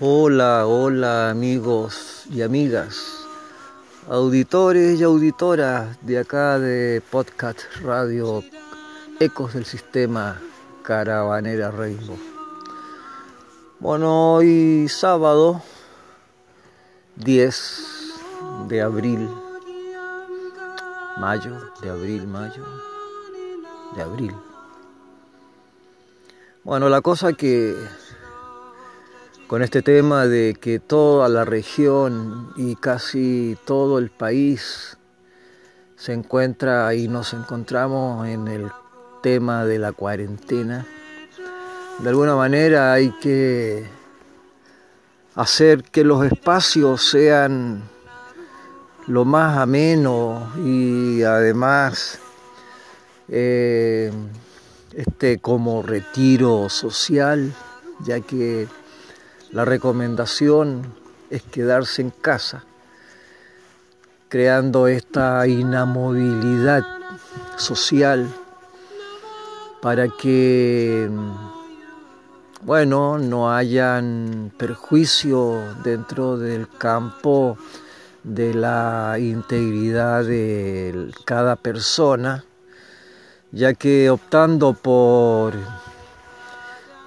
Hola, hola amigos y amigas, auditores y auditoras de acá de Podcast Radio Ecos del Sistema Caravanera Rainbow. Bueno, hoy sábado 10 de abril, mayo, de abril, mayo, de abril. Bueno, la cosa que con este tema de que toda la región y casi todo el país se encuentra y nos encontramos en el tema de la cuarentena. De alguna manera hay que hacer que los espacios sean lo más ameno y además eh, este como retiro social, ya que la recomendación es quedarse en casa, creando esta inamovilidad social para que, bueno, no hayan perjuicio dentro del campo de la integridad de cada persona, ya que optando por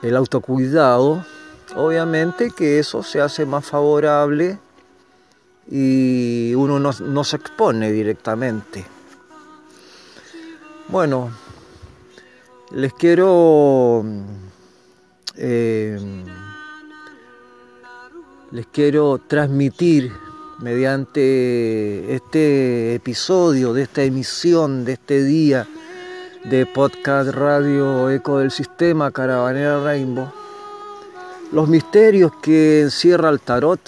el autocuidado, Obviamente que eso se hace más favorable y uno no, se expone directamente. Bueno, les quiero eh, les quiero transmitir mediante este episodio de esta emisión de este día de podcast radio Eco del Sistema Caravanera Rainbow los misterios que encierra el tarot,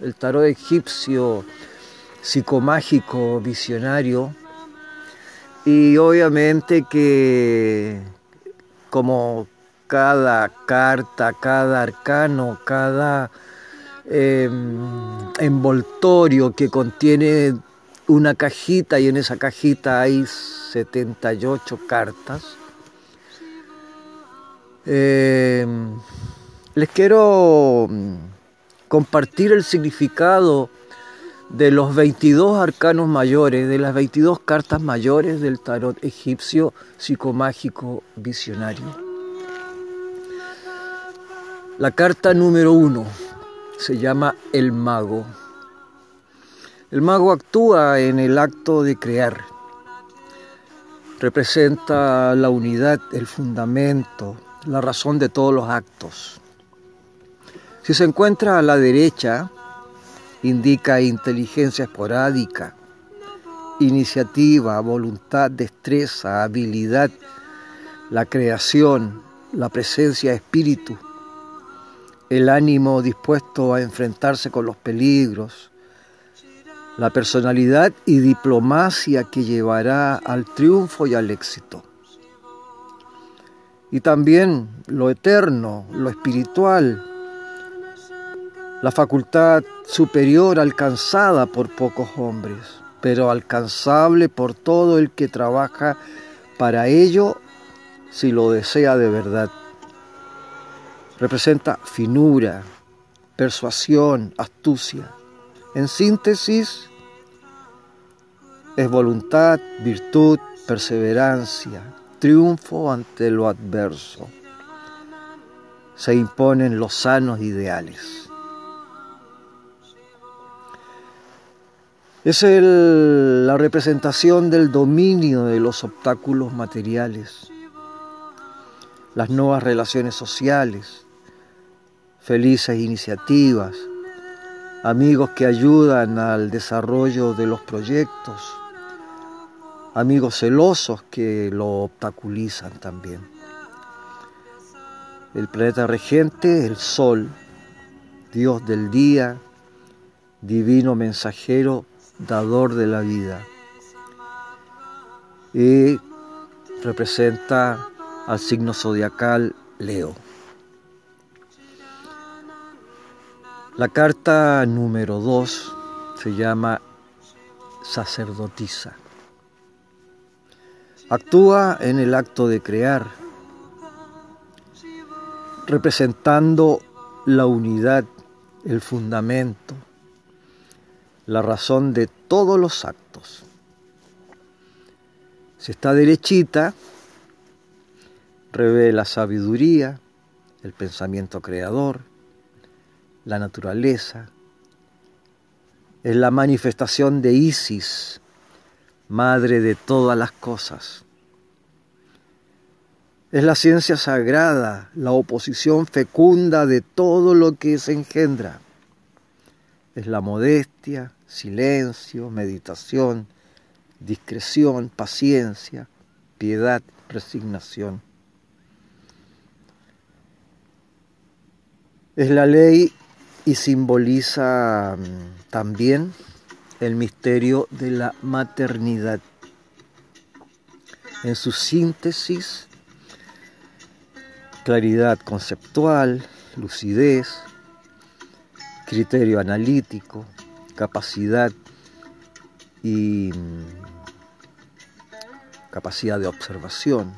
el tarot egipcio psicomágico, visionario, y obviamente que como cada carta, cada arcano, cada em, envoltorio que contiene una cajita y en esa cajita hay 78 cartas. Em, les quiero mm, compartir el significado de los 22 arcanos mayores, de las 22 cartas mayores del tarot egipcio psicomágico visionario. La carta número uno se llama el mago. El mago actúa en el acto de crear. Representa la unidad, el fundamento, la razón de todos los actos. Si se encuentra a la derecha, indica inteligencia esporádica, iniciativa, voluntad, destreza, habilidad, la creación, la presencia de espíritu, el ánimo dispuesto a enfrentarse con los peligros, la personalidad y diplomacia que llevará al triunfo y al éxito. Y también lo eterno, lo espiritual, la facultad superior alcanzada por pocos hombres, pero alcanzable por todo el que trabaja para ello si lo desea de verdad. Representa finura, persuasión, astucia. En síntesis, es voluntad, virtud, perseverancia, triunfo ante lo adverso. Se imponen los sanos ideales. Es la representación del dominio de los obstáculos materiales, las nuevas relaciones sociales, felices iniciativas, amigos que ayudan al desarrollo de los proyectos, amigos celosos que lo obstaculizan también. El planeta regente, el Sol, Dios del día, divino mensajero dador de la vida. Y representa al signo zodiacal Leo. La carta número 2 se llama sacerdotisa. Actúa en el acto de crear, representando la unidad, el fundamento, la razón de todos los actos. Si está derechita, revela sabiduría, el pensamiento creador, la naturaleza. Es la manifestación de Isis, madre de todas las cosas. Es la ciencia sagrada, la oposición fecunda de todo lo que se engendra. Es la modestia, silencio, meditación, discreción, paciencia, piedad, resignación. Es la ley y simboliza mm, también el misterio de la maternidad. En su síntesis, claridad conceptual, lucidez, criterio analítico, capacidad y mm, capacidad de observación,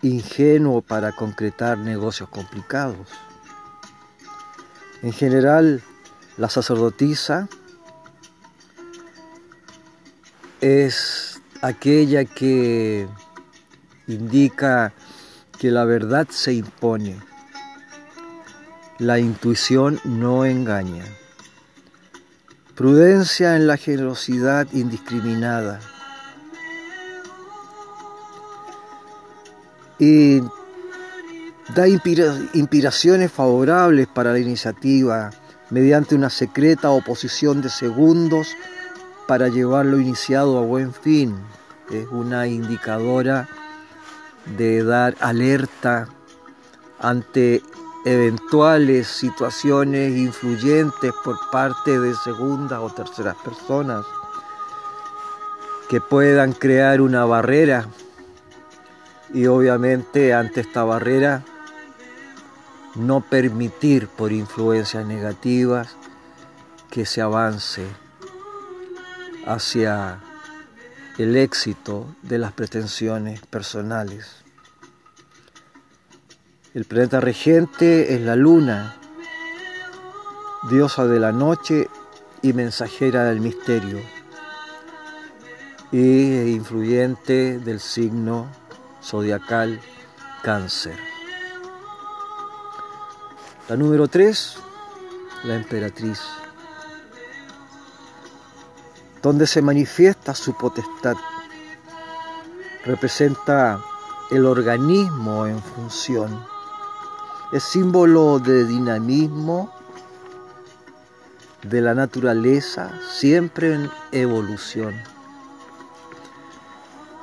ingenuo para concretar negocios complicados. En general, la sacerdotisa es aquella que indica que la verdad se impone. La intuición no engaña. Prudencia en la generosidad indiscriminada. Y da inspiraciones favorables para la iniciativa mediante una secreta oposición de segundos para llevar lo iniciado a buen fin. Es una indicadora de dar alerta ante eventuales situaciones influyentes por parte de segundas o terceras personas que puedan crear una barrera y obviamente ante esta barrera no permitir por influencias negativas que se avance hacia el éxito de las pretensiones personales. El planeta regente es la luna, diosa de la noche y mensajera del misterio, y influyente del signo zodiacal cáncer. La número 3, la emperatriz donde se manifiesta su potestad. Representa el organismo en función. Es símbolo de dinamismo de la naturaleza, siempre en evolución.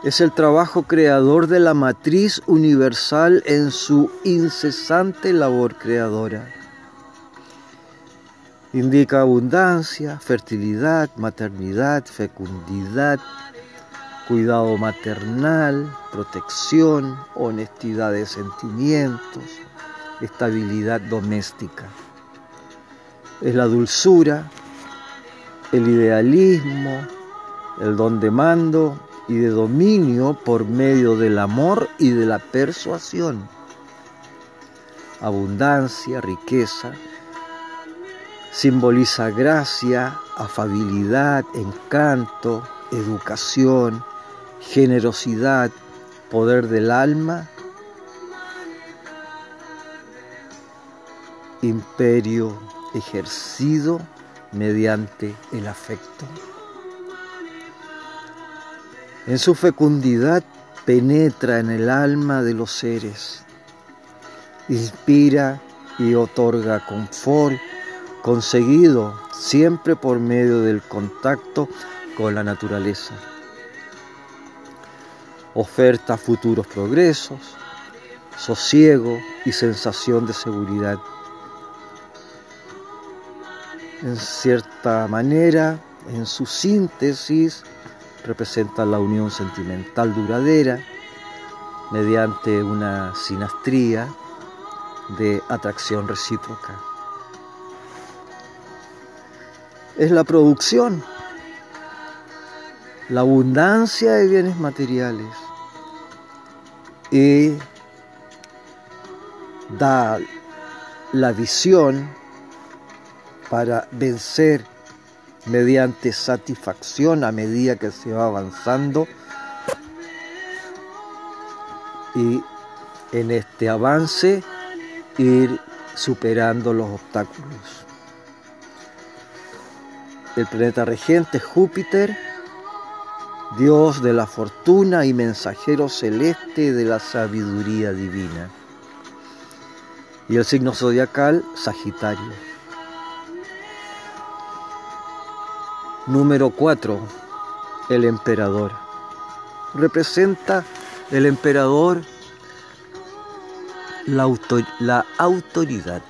Es el trabajo creador de la matriz universal en su incesante labor creadora Indica abundancia, fertilidad, maternidad, fecundidad, cuidado maternal, protección, honestidad de sentimientos, estabilidad doméstica. Es la dulzura, el idealismo, el don de mando y de dominio por medio del amor y de la persuasión. Abundancia, riqueza, simboliza gracia, afabilidad, encanto, educación, generosidad, poder del alma, imperio ejercido mediante el afecto. En su fecundidad penetra en el alma de los seres, inspira y otorga confort conseguido siempre por medio del contacto con la naturaleza. Oferta futuros progresos, sosiego y sensación de seguridad. En cierta manera, en su síntesis, representa la unión sentimental duradera mediante una sinastría de atracción recíproca. Es la producción, la abundancia de bienes materiales y da la visión para vencer mediante satisfacción a medida que se va avanzando y en este avance ir superando los obstáculos. El planeta regente Júpiter, Dios de la fortuna y mensajero celeste de la sabiduría divina. Y el signo zodiacal, Sagitario. Número 4. El emperador. Representa el emperador la, la autoridad,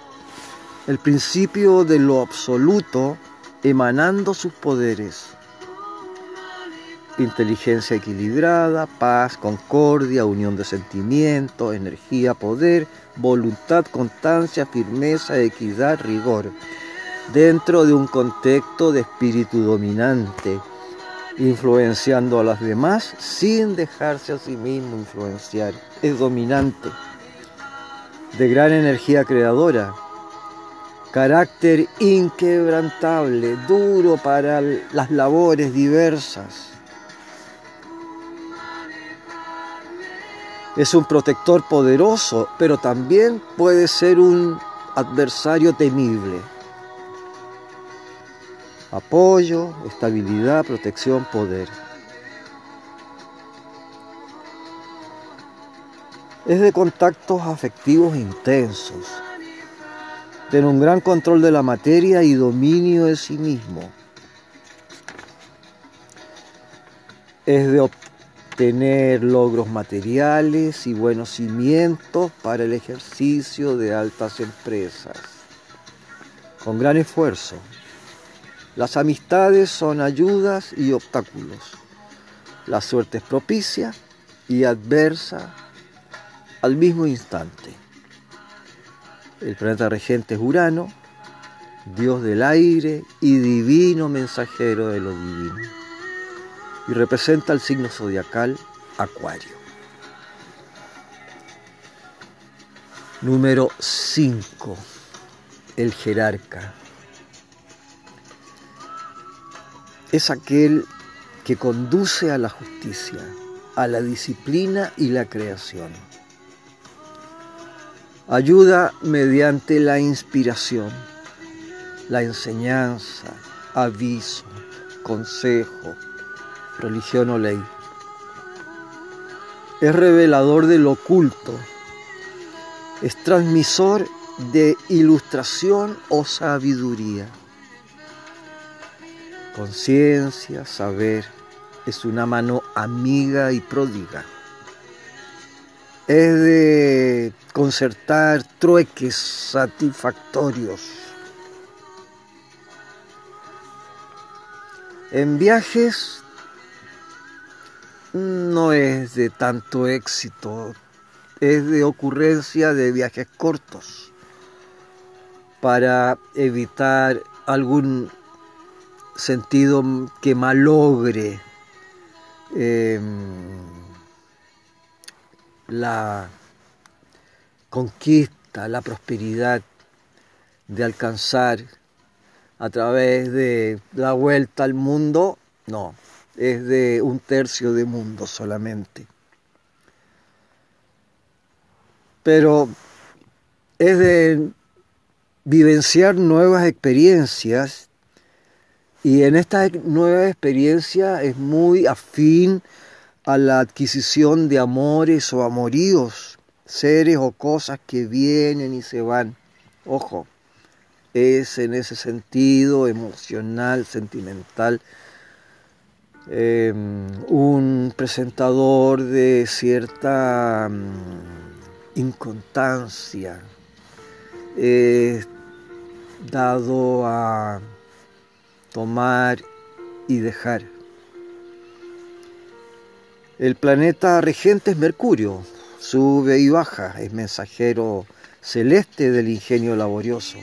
el principio de lo absoluto emanando sus poderes. Inteligencia equilibrada, paz, concordia, unión de sentimientos, energía, poder, voluntad, constancia, firmeza, equidad, rigor, dentro de un contexto de espíritu dominante, influenciando a los demás sin dejarse a sí mismo influenciar. Es dominante, de gran energía creadora, carácter inquebrantable, duro para las labores diversas. Es un protector poderoso, pero también puede ser un adversario temible. Apoyo, estabilidad, protección, poder. Es de contactos afectivos intensos. Tiene un gran control de la materia y dominio de sí mismo. Es de obtener logros materiales y buenos cimientos para el ejercicio de altas empresas. Con gran esfuerzo. Las amistades son ayudas y obstáculos. La suerte es propicia y adversa al mismo instante. El planeta regente es Urano, Dios del aire y divino mensajero de lo divino. Y representa el signo zodiacal Acuario. Número 5. El jerarca. Es aquel que conduce a la justicia, a la disciplina y la creación. Ayuda mediante la inspiración, la enseñanza, aviso, consejo, religión o ley. Es revelador del oculto, es transmisor de ilustración o sabiduría Conciencia, saber, es una mano amiga y pródiga. Es de concertar trueques satisfactorios. En viajes no es de tanto éxito, es de ocurrencia de viajes cortos para evitar algún sentido que malogre em, la conquista, la prosperidad de alcanzar a través de la vuelta al mundo, no, es de un tercio de mundo solamente. Pero es de vivenciar nuevas experiencias y en esta nueva experiencia es muy afín a la adquisición de amores o amoríos, seres o cosas que vienen y se van. Ojo, es en ese sentido emocional, sentimental, em, un presentador de cierta mm, inconstancia, dado a tomar y dejar. El planeta regente es Mercurio, sube y baja, es mensajero celeste del ingenio laborioso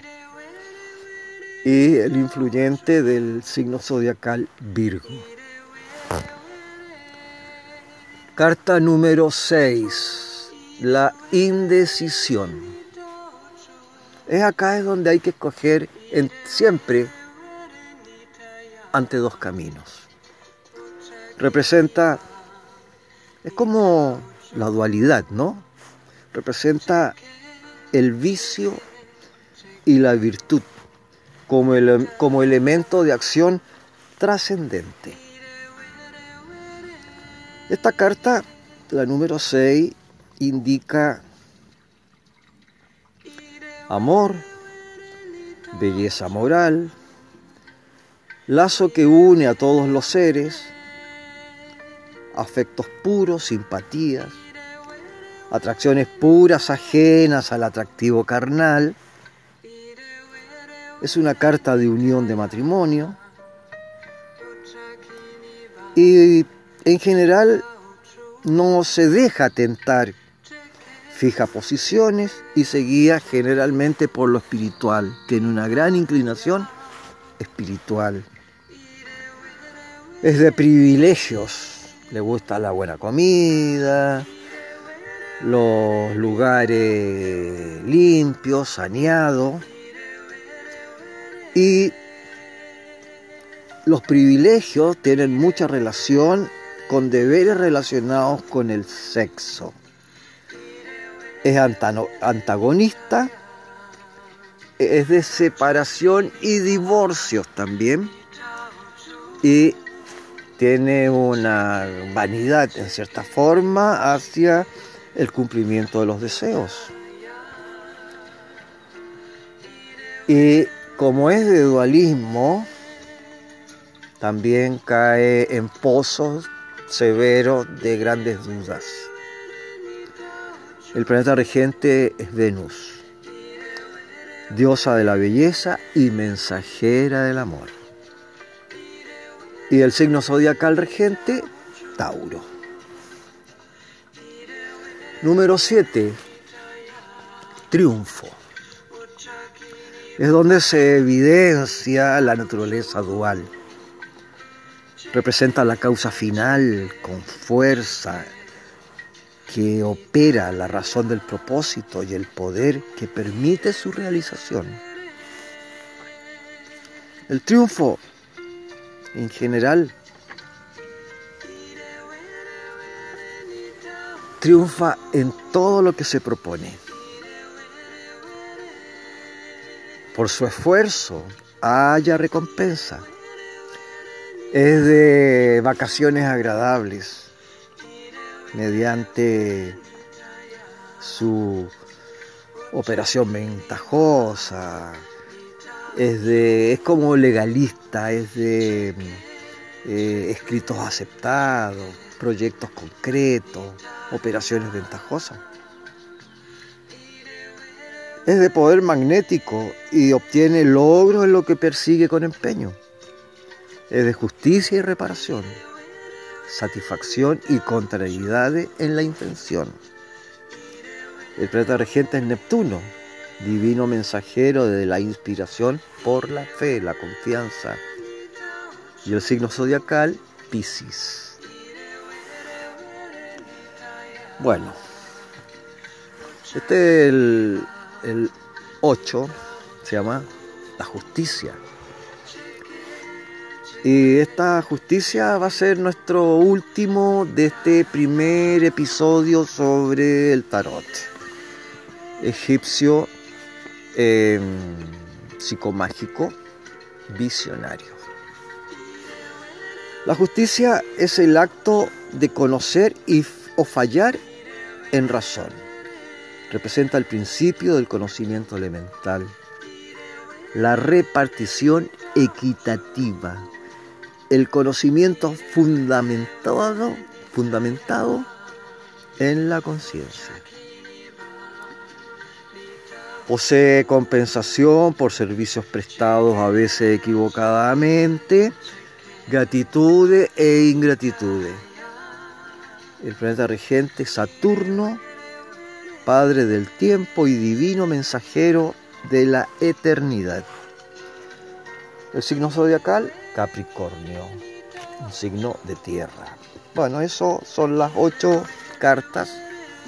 y el influyente del signo zodiacal Virgo. Carta número 6. La indecisión. Es acá es donde hay que escoger siempre ante dos caminos. Representa, es como la dualidad, ¿no? Representa el vicio y la virtud como, como elemento de acción trascendente. Esta carta, la número 6, indica amor, belleza moral, lazo que une a todos los seres, afectos puros, simpatías, atracciones puras ajenas al atractivo carnal. Es una carta de unión de matrimonio. Y en general no se deja tentar, fija posiciones y se guía generalmente por lo espiritual. Tiene una gran inclinación espiritual. Es de privilegios. Le gusta la buena comida, los lugares limpios, saneados y los privilegios tienen mucha relación con deberes relacionados con el sexo. Es antagonista, es de separación y divorcios también. Y tiene una vanidad en cierta forma hacia el cumplimiento de los deseos. Y como es de dualismo, también cae en pozos severos de grandes dudas. El planeta regente es Venus, diosa de la belleza y mensajera del amor. Y el signo zodiacal regente, Tauro. Número 7. Triunfo. Es donde se evidencia la naturaleza dual. Representa la causa final con fuerza que opera la razón del propósito y el poder que permite su realización. El triunfo en general triunfa en todo lo que se propone. Por su esfuerzo haya recompensa. Es de vacaciones agradables mediante su operación ventajosa. Es, de, es como legalista, es de eh, escritos aceptados, proyectos concretos, operaciones ventajosas. Es de poder magnético y obtiene logros en lo que persigue con empeño. Es de justicia y reparación, satisfacción y contrariedad en la intención. El planeta regente es Neptuno, divino mensajero de la inspiración por la fe, la confianza. Y el signo zodiacal, Piscis. Bueno, este es el, el 8, se llama la justicia. Y esta justicia va a ser nuestro último de este primer episodio sobre el tarot egipcio em, psicomágico visionario. La justicia es el acto de conocer y, o fallar en razón. Representa el principio del conocimiento elemental, la repartición equitativa, el conocimiento fundamentado, fundamentado en la conciencia. Posee compensación por servicios prestados a veces equivocadamente, gratitud e ingratitud el planeta regente Saturno, Padre del tiempo y divino mensajero de la eternidad. El signo zodiacal, Capricornio, un signo de tierra. Bueno, eso son las ocho cartas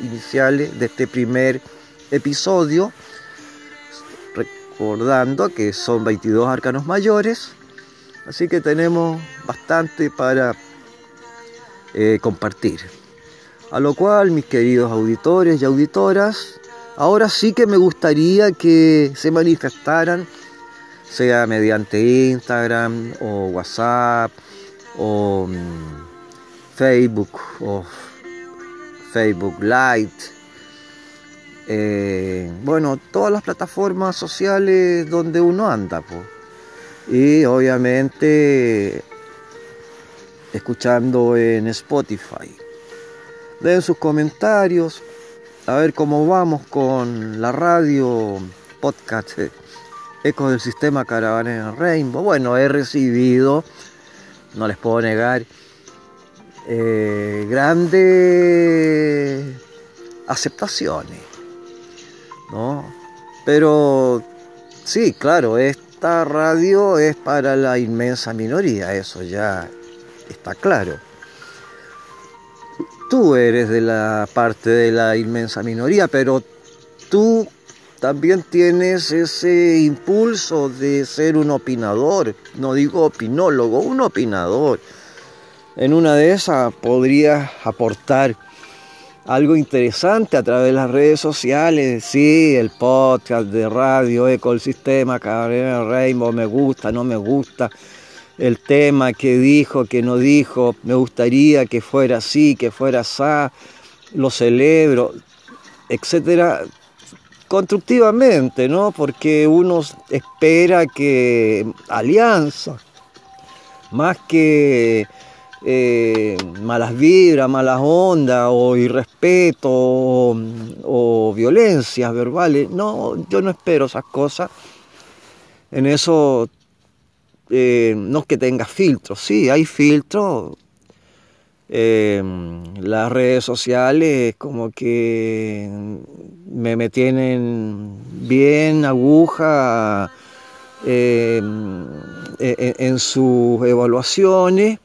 iniciales de este primer episodio recordando que son 22 arcanos mayores, así que tenemos bastante para eh, compartir. A lo cual, mis queridos auditores y auditoras, ahora sí que me gustaría que se manifestaran, sea mediante Instagram o WhatsApp o mm, Facebook o Facebook Lite eh, bueno, todas las plataformas sociales donde uno anda. Y obviamente escuchando en Spotify. Den sus comentarios, a ver cómo vamos con la radio podcast eh, Eco del Sistema Caravana Rainbow. Bueno, he recibido, no les puedo negar, eh, grandes aceptaciones ¿no? Pero sí, claro, esta radio es para la inmensa minoría, eso ya está claro. Tú eres de la parte de la inmensa minoría, pero tú también tienes ese impulso de ser un opinador, no digo opinólogo, un opinador. En una de esas podrías aportar algo interesante a través de las redes sociales, sí, el podcast de radio, ecosistema, Cabrera Rainbow, me gusta, no me gusta, el tema que dijo, que no dijo, me gustaría que fuera así, que fuera así, lo celebro, etcétera, constructivamente, ¿no? Porque uno espera que alianza, más que eh, malas vibras, malas ondas o irrespeto o, violencias verbales. No, yo no espero esas cosas. En eso eh, no es que tenga filtros, sí, hay filtros. Eh, las redes sociales como que me, me tienen bien aguja en sus evaluaciones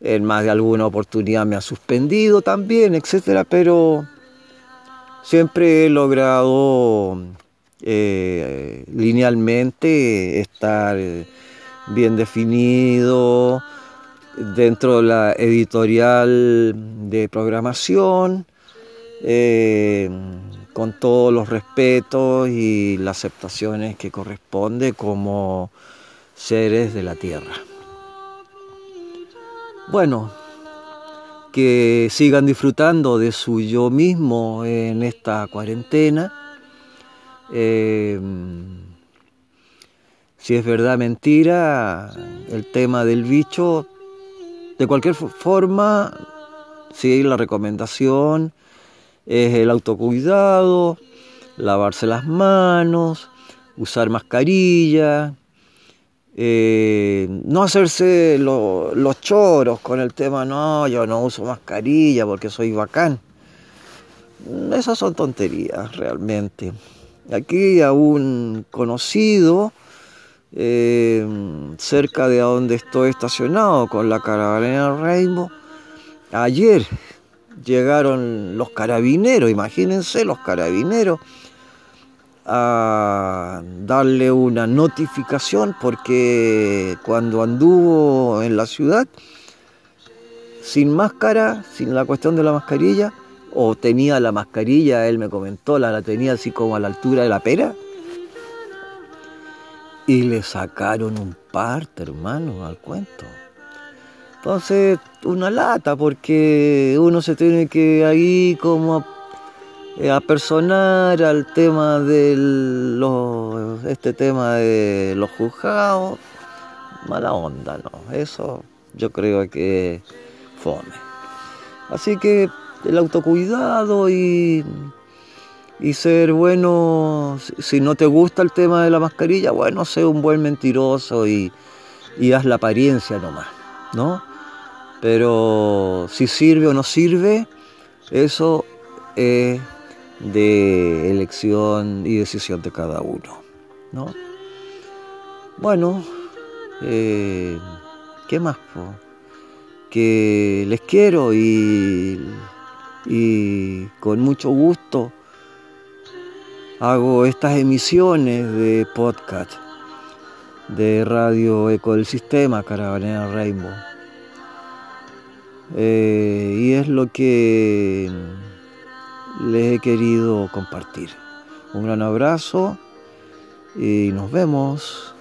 en más de alguna oportunidad me ha suspendido también, etcétera, pero siempre he logrado eh, linealmente estar bien definido dentro de la editorial de programación, eh, con todos los respetos y las aceptaciones que corresponde como seres de la tierra. Bueno, que sigan disfrutando de su yo mismo en esta cuarentena. Em, si es verdad mentira, el tema del bicho, de cualquier forma, sí, la recomendación es el autocuidado, lavarse las manos, usar mascarilla, eh, no hacerse los choros con el tema, no, yo no uso mascarilla porque soy bacán. Esas son tonterías realmente. Aquí a un conocido, eh, cerca de donde estoy estacionado con la caravana Rainbow, ayer llegaron los carabineros, imagínense los carabineros a darle una notificación porque cuando anduvo en la ciudad sin máscara, sin la cuestión de la mascarilla, o tenía la mascarilla, él me comentó, la, la tenía así como a la altura de la pera, y le sacaron un parte, hermano, al cuento. Entonces, una lata, porque uno se tiene que ahí como apersonar al tema de los, este tema de los juzgados, mala onda, no, eso yo creo que fome. Así que el autocuidado y, y ser bueno, si no te gusta el tema de la mascarilla, bueno, sé un buen mentiroso y, y haz la apariencia nomás, ¿no? Pero si sirve o no sirve, eso es de elección y decisión de cada uno. ¿no? Bueno, eh, ¿qué más? Que les quiero y, y con mucho gusto hago estas emisiones de podcast de Radio Eco del Sistema, Caravanera Rainbow. Eh, y es lo que les he querido compartir. Un gran abrazo y nos vemos.